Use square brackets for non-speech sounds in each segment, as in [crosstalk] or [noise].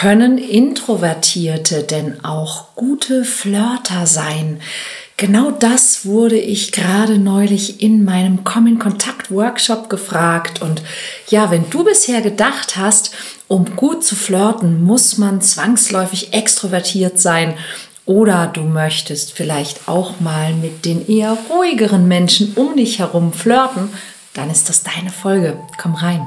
Können Introvertierte denn auch gute Flirter sein? Genau das wurde ich gerade neulich in meinem Komm Kontakt Workshop gefragt. Und ja, wenn du bisher gedacht hast, um gut zu flirten, muss man zwangsläufig extrovertiert sein oder du möchtest vielleicht auch mal mit den eher ruhigeren Menschen um dich herum flirten, dann ist das deine Folge. Komm rein.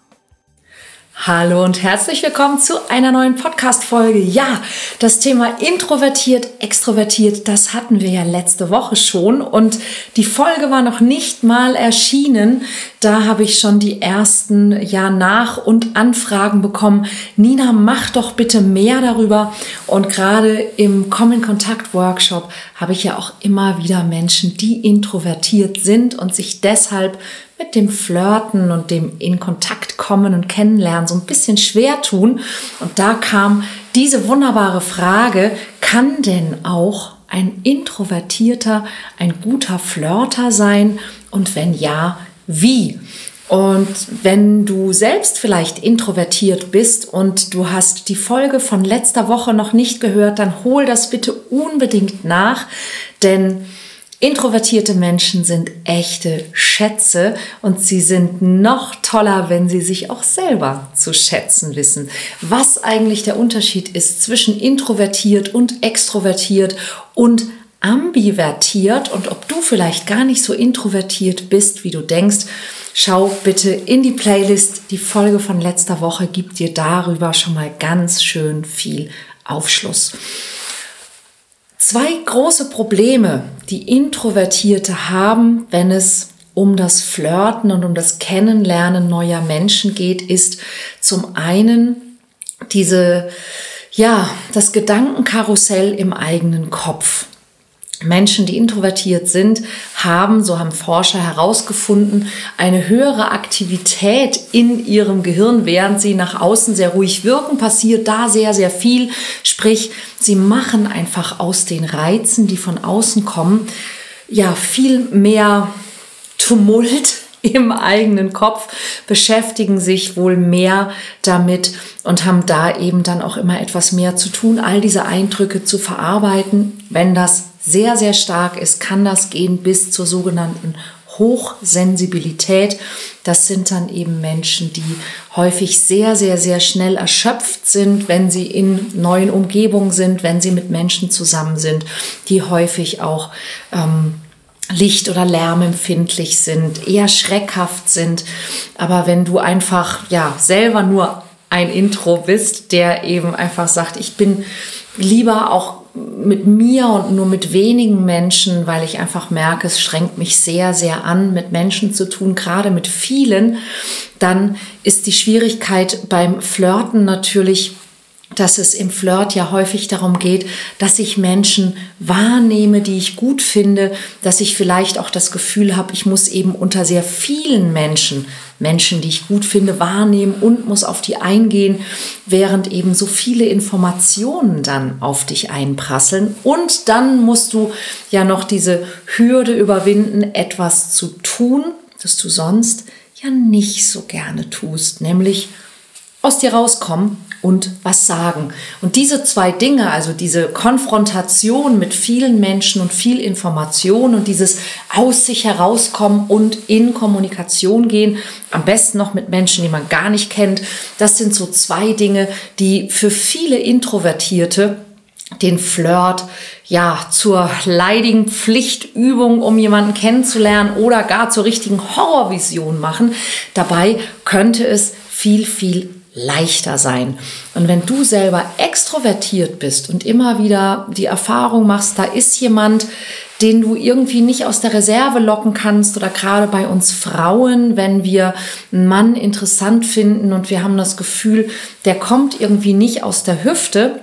Hallo und herzlich willkommen zu einer neuen Podcast-Folge. Ja, das Thema introvertiert, extrovertiert, das hatten wir ja letzte Woche schon und die Folge war noch nicht mal erschienen. Da habe ich schon die ersten ja Nach- und Anfragen bekommen. Nina, mach doch bitte mehr darüber. Und gerade im Common Kontakt Workshop habe ich ja auch immer wieder Menschen, die introvertiert sind und sich deshalb mit dem Flirten und dem in Kontakt kommen und kennenlernen so ein bisschen schwer tun. Und da kam diese wunderbare Frage, kann denn auch ein Introvertierter ein guter Flirter sein? Und wenn ja, wie? Und wenn du selbst vielleicht introvertiert bist und du hast die Folge von letzter Woche noch nicht gehört, dann hol das bitte unbedingt nach, denn Introvertierte Menschen sind echte Schätze und sie sind noch toller, wenn sie sich auch selber zu schätzen wissen. Was eigentlich der Unterschied ist zwischen introvertiert und extrovertiert und ambivertiert und ob du vielleicht gar nicht so introvertiert bist, wie du denkst, schau bitte in die Playlist. Die Folge von letzter Woche gibt dir darüber schon mal ganz schön viel Aufschluss. Zwei große Probleme, die Introvertierte haben, wenn es um das Flirten und um das Kennenlernen neuer Menschen geht, ist zum einen diese, ja, das Gedankenkarussell im eigenen Kopf. Menschen, die introvertiert sind, haben, so haben Forscher herausgefunden, eine höhere Aktivität in ihrem Gehirn, während sie nach außen sehr ruhig wirken, passiert da sehr, sehr viel. Sprich, sie machen einfach aus den Reizen, die von außen kommen, ja, viel mehr Tumult [laughs] im eigenen Kopf, beschäftigen sich wohl mehr damit und haben da eben dann auch immer etwas mehr zu tun, all diese Eindrücke zu verarbeiten. Wenn das sehr, sehr stark ist, kann das gehen bis zur sogenannten Hochsensibilität. Das sind dann eben Menschen, die häufig sehr, sehr, sehr schnell erschöpft sind, wenn sie in neuen Umgebungen sind, wenn sie mit Menschen zusammen sind, die häufig auch ähm, Licht- oder Lärmempfindlich sind, eher schreckhaft sind. Aber wenn du einfach ja selber nur ein Intro bist, der eben einfach sagt, ich bin lieber auch mit mir und nur mit wenigen Menschen, weil ich einfach merke, es schränkt mich sehr, sehr an, mit Menschen zu tun, gerade mit vielen, dann ist die Schwierigkeit beim Flirten natürlich, dass es im Flirt ja häufig darum geht, dass ich Menschen wahrnehme, die ich gut finde, dass ich vielleicht auch das Gefühl habe, ich muss eben unter sehr vielen Menschen, Menschen, die ich gut finde, wahrnehmen und muss auf die eingehen, während eben so viele Informationen dann auf dich einprasseln. Und dann musst du ja noch diese Hürde überwinden, etwas zu tun, das du sonst ja nicht so gerne tust, nämlich aus dir rauskommen und was sagen. Und diese zwei Dinge, also diese Konfrontation mit vielen Menschen und viel Information und dieses aus sich herauskommen und in Kommunikation gehen, am besten noch mit Menschen, die man gar nicht kennt, das sind so zwei Dinge, die für viele Introvertierte den Flirt ja zur leidigen Pflichtübung, um jemanden kennenzulernen oder gar zur richtigen Horrorvision machen. Dabei könnte es viel, viel leichter sein. Und wenn du selber extrovertiert bist und immer wieder die Erfahrung machst, da ist jemand, den du irgendwie nicht aus der Reserve locken kannst oder gerade bei uns Frauen, wenn wir einen Mann interessant finden und wir haben das Gefühl, der kommt irgendwie nicht aus der Hüfte,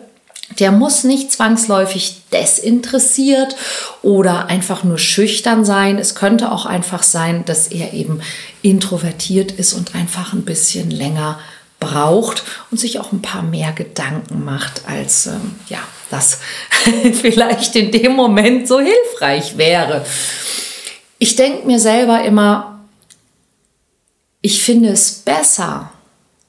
der muss nicht zwangsläufig desinteressiert oder einfach nur schüchtern sein. Es könnte auch einfach sein, dass er eben introvertiert ist und einfach ein bisschen länger braucht und sich auch ein paar mehr Gedanken macht, als ähm, ja, das [laughs] vielleicht in dem Moment so hilfreich wäre. Ich denke mir selber immer, ich finde es besser,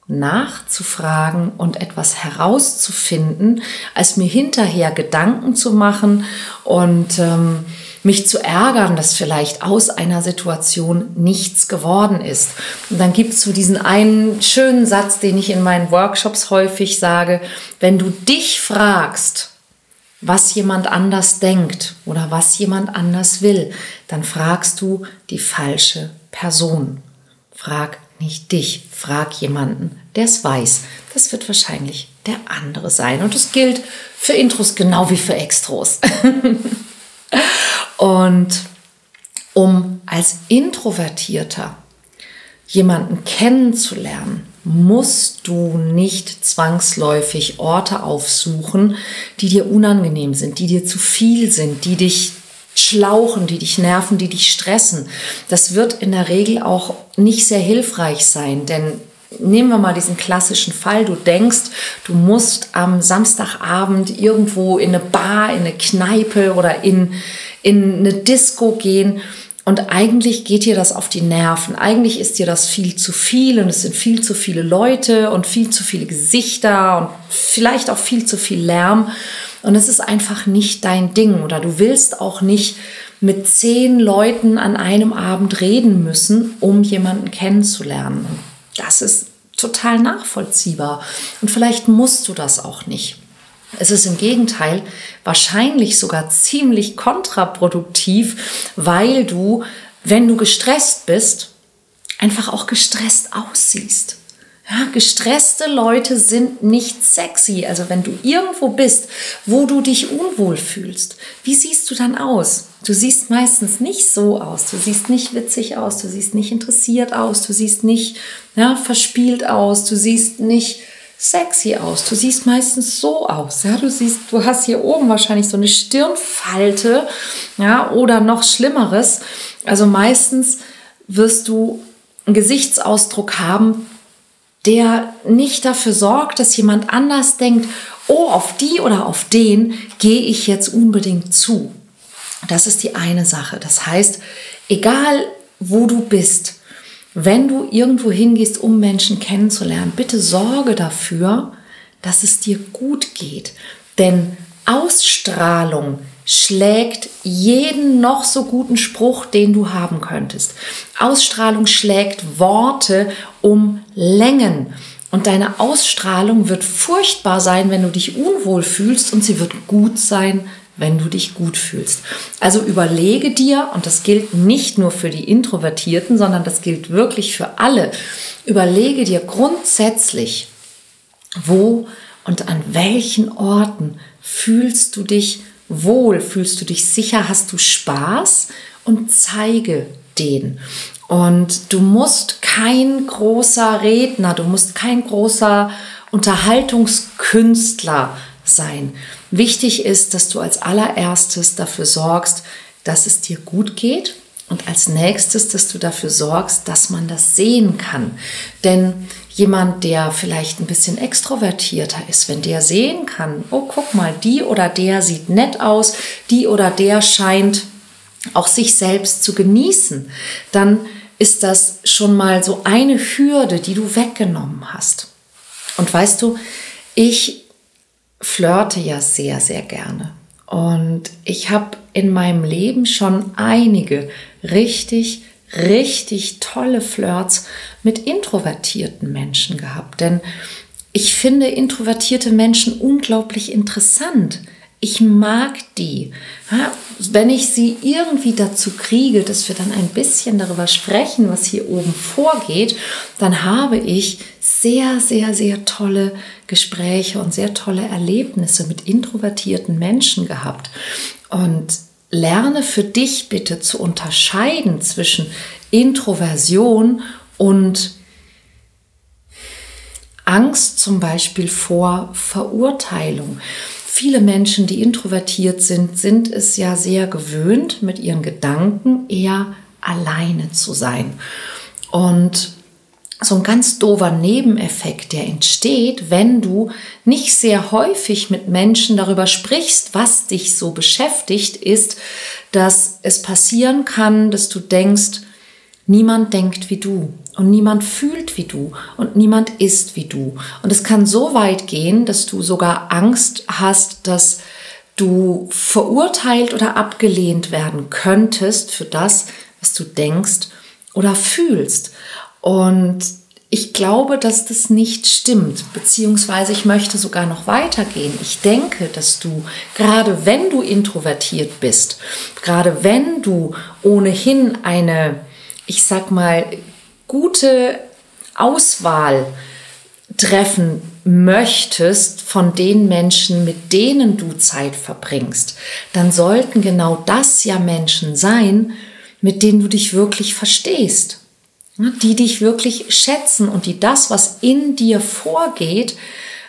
nachzufragen und etwas herauszufinden, als mir hinterher Gedanken zu machen und ähm, mich zu ärgern, dass vielleicht aus einer Situation nichts geworden ist. Und dann gibt es so diesen einen schönen Satz, den ich in meinen Workshops häufig sage, wenn du dich fragst, was jemand anders denkt oder was jemand anders will, dann fragst du die falsche Person. Frag nicht dich, frag jemanden, der es weiß. Das wird wahrscheinlich der andere sein. Und das gilt für Intros genau wie für Extros. [laughs] Und um als Introvertierter jemanden kennenzulernen, musst du nicht zwangsläufig Orte aufsuchen, die dir unangenehm sind, die dir zu viel sind, die dich schlauchen, die dich nerven, die dich stressen. Das wird in der Regel auch nicht sehr hilfreich sein, denn nehmen wir mal diesen klassischen Fall, du denkst, du musst am Samstagabend irgendwo in eine Bar, in eine Kneipe oder in, in eine Disco gehen und eigentlich geht dir das auf die Nerven. Eigentlich ist dir das viel zu viel und es sind viel zu viele Leute und viel zu viele Gesichter und vielleicht auch viel zu viel Lärm. Und es ist einfach nicht dein Ding oder du willst auch nicht mit zehn Leuten an einem Abend reden müssen, um jemanden kennenzulernen. Das ist total nachvollziehbar. Und vielleicht musst du das auch nicht. Es ist im Gegenteil wahrscheinlich sogar ziemlich kontraproduktiv, weil du, wenn du gestresst bist, einfach auch gestresst aussiehst. Ja, gestresste Leute sind nicht sexy. Also wenn du irgendwo bist, wo du dich unwohl fühlst, wie siehst du dann aus? Du siehst meistens nicht so aus. Du siehst nicht witzig aus. Du siehst nicht interessiert aus. Du siehst nicht ja, verspielt aus. Du siehst nicht sexy aus. Du siehst meistens so aus. Ja, du siehst, du hast hier oben wahrscheinlich so eine Stirnfalte, ja, oder noch Schlimmeres. Also meistens wirst du einen Gesichtsausdruck haben, der nicht dafür sorgt, dass jemand anders denkt, oh, auf die oder auf den gehe ich jetzt unbedingt zu. Das ist die eine Sache. Das heißt, egal wo du bist, wenn du irgendwo hingehst, um Menschen kennenzulernen, bitte sorge dafür, dass es dir gut geht. Denn Ausstrahlung schlägt jeden noch so guten Spruch, den du haben könntest. Ausstrahlung schlägt Worte um Längen. Und deine Ausstrahlung wird furchtbar sein, wenn du dich unwohl fühlst und sie wird gut sein, wenn du dich gut fühlst. Also überlege dir, und das gilt nicht nur für die Introvertierten, sondern das gilt wirklich für alle, überlege dir grundsätzlich, wo und an welchen Orten fühlst du dich wohl, fühlst du dich sicher, hast du Spaß und zeige den. Und du musst kein großer Redner, du musst kein großer Unterhaltungskünstler sein. Wichtig ist, dass du als allererstes dafür sorgst, dass es dir gut geht und als nächstes, dass du dafür sorgst, dass man das sehen kann. Denn jemand, der vielleicht ein bisschen extrovertierter ist, wenn der sehen kann, oh, guck mal, die oder der sieht nett aus, die oder der scheint auch sich selbst zu genießen, dann ist das schon mal so eine Hürde, die du weggenommen hast. Und weißt du, ich flirte ja sehr, sehr gerne. Und ich habe in meinem Leben schon einige richtig, richtig tolle Flirts mit introvertierten Menschen gehabt. Denn ich finde introvertierte Menschen unglaublich interessant. Ich mag die. wenn ich sie irgendwie dazu kriege, dass wir dann ein bisschen darüber sprechen, was hier oben vorgeht, dann habe ich sehr, sehr, sehr tolle Gespräche und sehr tolle Erlebnisse mit introvertierten Menschen gehabt. Und lerne für dich bitte zu unterscheiden zwischen Introversion und Angst zum Beispiel vor Verurteilung. Viele Menschen, die introvertiert sind, sind es ja sehr gewöhnt, mit ihren Gedanken eher alleine zu sein. Und so ein ganz dover Nebeneffekt, der entsteht, wenn du nicht sehr häufig mit Menschen darüber sprichst, was dich so beschäftigt, ist, dass es passieren kann, dass du denkst, niemand denkt wie du und niemand fühlt wie du und niemand ist wie du. Und es kann so weit gehen, dass du sogar Angst hast, dass du verurteilt oder abgelehnt werden könntest für das, was du denkst oder fühlst. Und ich glaube, dass das nicht stimmt, beziehungsweise ich möchte sogar noch weitergehen. Ich denke, dass du, gerade wenn du introvertiert bist, gerade wenn du ohnehin eine, ich sag mal, gute Auswahl treffen möchtest von den Menschen, mit denen du Zeit verbringst, dann sollten genau das ja Menschen sein, mit denen du dich wirklich verstehst die dich wirklich schätzen und die das, was in dir vorgeht,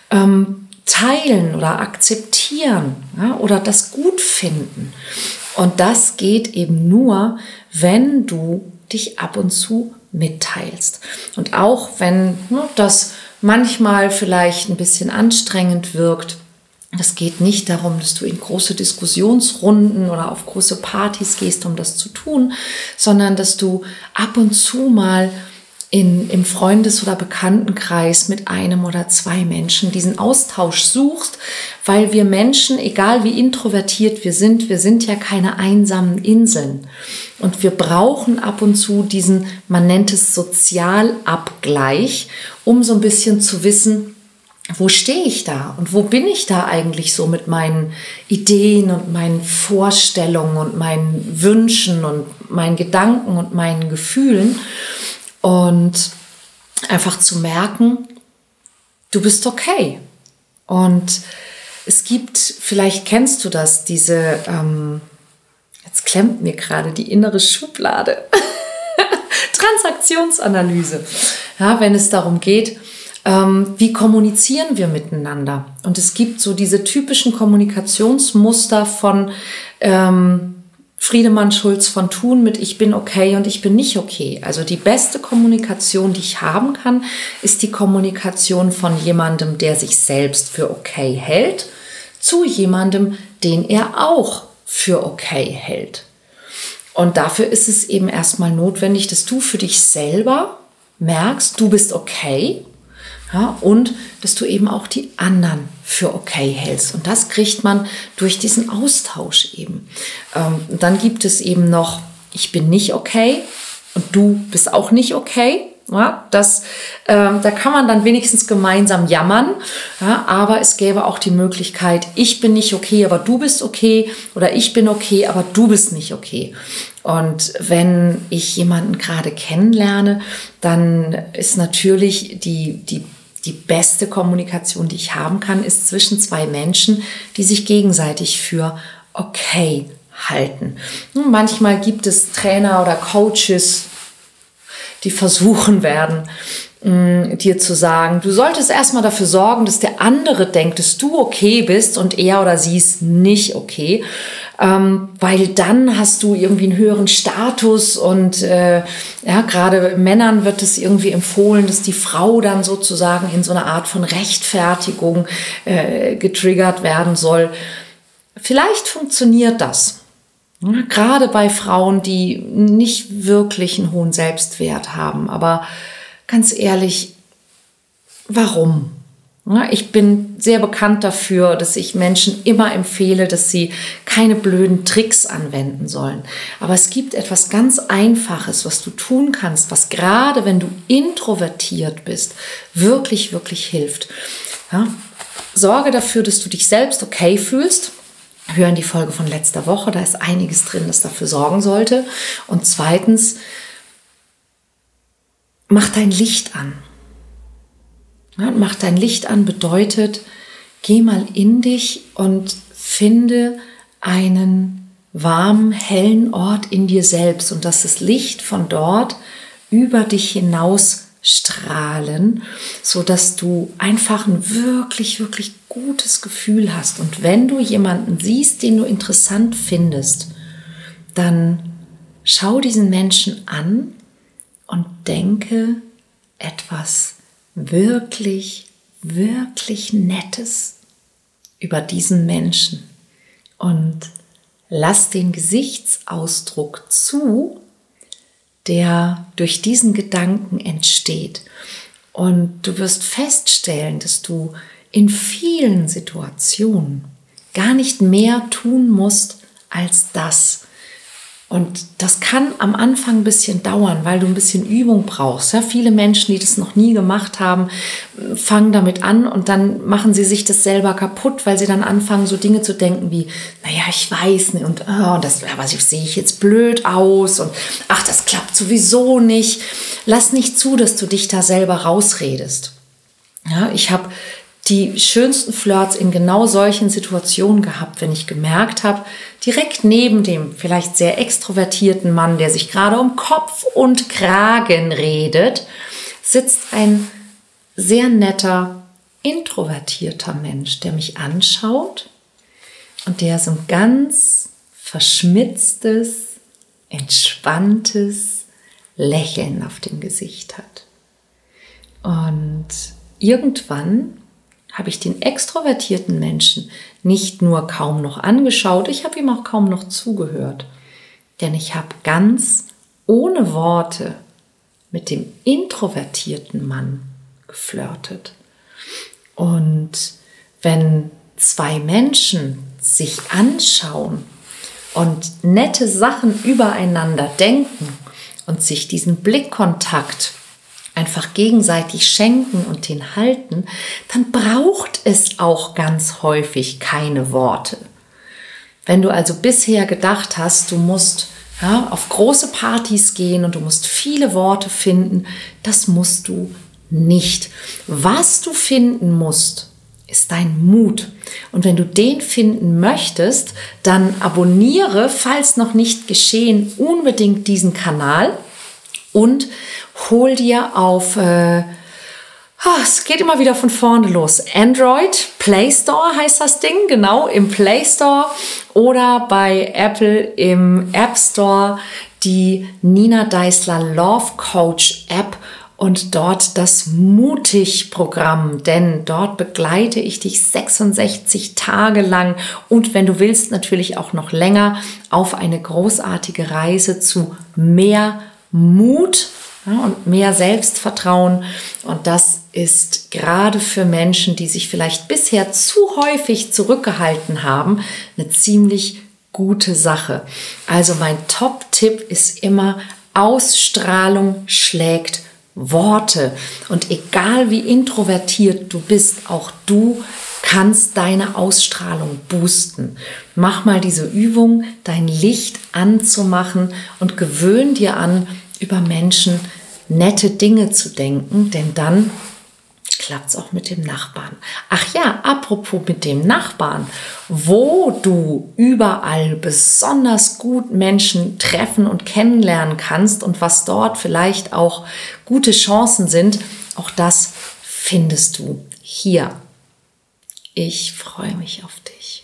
ähm, teilen oder akzeptieren ja, oder das gut finden. Und das geht eben nur, wenn du dich ab und zu mitteilst. Und auch wenn ne, das manchmal vielleicht ein bisschen anstrengend wirkt, es geht nicht darum, dass du in große Diskussionsrunden oder auf große Partys gehst, um das zu tun, sondern dass du ab und zu mal in, im Freundes- oder Bekanntenkreis mit einem oder zwei Menschen diesen Austausch suchst, weil wir Menschen, egal wie introvertiert wir sind, wir sind ja keine einsamen Inseln. Und wir brauchen ab und zu diesen, man nennt es Sozialabgleich, um so ein bisschen zu wissen, wo stehe ich da und wo bin ich da eigentlich so mit meinen Ideen und meinen Vorstellungen und meinen Wünschen und meinen Gedanken und meinen Gefühlen und einfach zu merken, du bist okay. Und es gibt, vielleicht kennst du das, diese, ähm, jetzt klemmt mir gerade die innere Schublade, [laughs] Transaktionsanalyse. Ja, wenn es darum geht, ähm, wie kommunizieren wir miteinander? Und es gibt so diese typischen Kommunikationsmuster von ähm, Friedemann Schulz von Thun mit Ich bin okay und ich bin nicht okay. Also die beste Kommunikation, die ich haben kann, ist die Kommunikation von jemandem, der sich selbst für okay hält, zu jemandem, den er auch für okay hält. Und dafür ist es eben erstmal notwendig, dass du für dich selber merkst, du bist okay ja, und dass du eben auch die anderen für okay hältst. Und das kriegt man durch diesen Austausch eben. Ähm, dann gibt es eben noch, ich bin nicht okay und du bist auch nicht okay. Ja, das, ähm, da kann man dann wenigstens gemeinsam jammern, ja, aber es gäbe auch die Möglichkeit, ich bin nicht okay, aber du bist okay oder ich bin okay, aber du bist nicht okay. Und wenn ich jemanden gerade kennenlerne, dann ist natürlich die, die die beste Kommunikation, die ich haben kann, ist zwischen zwei Menschen, die sich gegenseitig für okay halten. Manchmal gibt es Trainer oder Coaches, die versuchen werden, mm, dir zu sagen, du solltest erstmal dafür sorgen, dass der andere denkt, dass du okay bist und er oder sie ist nicht okay ähm, weil dann hast du irgendwie einen höheren Status und äh, ja, gerade Männern wird es irgendwie empfohlen, dass die Frau dann sozusagen in so eine Art von Rechtfertigung äh, getriggert werden soll. Vielleicht funktioniert das. Ja, gerade bei Frauen, die nicht wirklich einen hohen Selbstwert haben. Aber ganz ehrlich, warum? Ich bin sehr bekannt dafür, dass ich Menschen immer empfehle, dass sie keine blöden Tricks anwenden sollen. Aber es gibt etwas ganz Einfaches, was du tun kannst, was gerade wenn du introvertiert bist, wirklich, wirklich hilft. Ja? Sorge dafür, dass du dich selbst okay fühlst. Hören die Folge von letzter Woche, da ist einiges drin, das dafür sorgen sollte. Und zweitens, mach dein Licht an. Ja, mach dein Licht an bedeutet, geh mal in dich und finde einen warmen, hellen Ort in dir selbst und dass das Licht von dort über dich hinaus strahlen, so dass du einfach ein wirklich, wirklich gutes Gefühl hast. Und wenn du jemanden siehst, den du interessant findest, dann schau diesen Menschen an und denke etwas wirklich, wirklich Nettes über diesen Menschen und lass den Gesichtsausdruck zu, der durch diesen Gedanken entsteht. Und du wirst feststellen, dass du in vielen Situationen gar nicht mehr tun musst als das, und das kann am Anfang ein bisschen dauern, weil du ein bisschen Übung brauchst. Ja, viele Menschen, die das noch nie gemacht haben, fangen damit an und dann machen sie sich das selber kaputt, weil sie dann anfangen, so Dinge zu denken wie, naja, ich weiß nicht und oh, das was sehe ich jetzt blöd aus und ach, das klappt sowieso nicht. Lass nicht zu, dass du dich da selber rausredest. Ja, ich habe die schönsten Flirts in genau solchen Situationen gehabt, wenn ich gemerkt habe, direkt neben dem vielleicht sehr extrovertierten Mann, der sich gerade um Kopf und Kragen redet, sitzt ein sehr netter, introvertierter Mensch, der mich anschaut und der so ein ganz verschmitztes, entspanntes Lächeln auf dem Gesicht hat. Und irgendwann habe ich den extrovertierten Menschen nicht nur kaum noch angeschaut, ich habe ihm auch kaum noch zugehört. Denn ich habe ganz ohne Worte mit dem introvertierten Mann geflirtet. Und wenn zwei Menschen sich anschauen und nette Sachen übereinander denken und sich diesen Blickkontakt einfach gegenseitig schenken und den halten, dann braucht es auch ganz häufig keine Worte. Wenn du also bisher gedacht hast, du musst ja, auf große Partys gehen und du musst viele Worte finden, das musst du nicht. Was du finden musst, ist dein Mut. Und wenn du den finden möchtest, dann abonniere, falls noch nicht geschehen, unbedingt diesen Kanal und hol dir auf, äh, oh, es geht immer wieder von vorne los. Android Play Store heißt das Ding, genau, im Play Store oder bei Apple im App Store die Nina Deisler Love Coach App und dort das Mutig-Programm, denn dort begleite ich dich 66 Tage lang und wenn du willst natürlich auch noch länger auf eine großartige Reise zu mehr Mut und mehr Selbstvertrauen. Und das ist gerade für Menschen, die sich vielleicht bisher zu häufig zurückgehalten haben, eine ziemlich gute Sache. Also mein Top-Tipp ist immer, Ausstrahlung schlägt Worte. Und egal wie introvertiert du bist, auch du kannst deine Ausstrahlung boosten. Mach mal diese Übung, dein Licht anzumachen und gewöhn dir an, über Menschen nette Dinge zu denken, denn dann klappt es auch mit dem Nachbarn. Ach ja, apropos mit dem Nachbarn, wo du überall besonders gut Menschen treffen und kennenlernen kannst und was dort vielleicht auch gute Chancen sind, auch das findest du hier. Ich freue mich auf dich.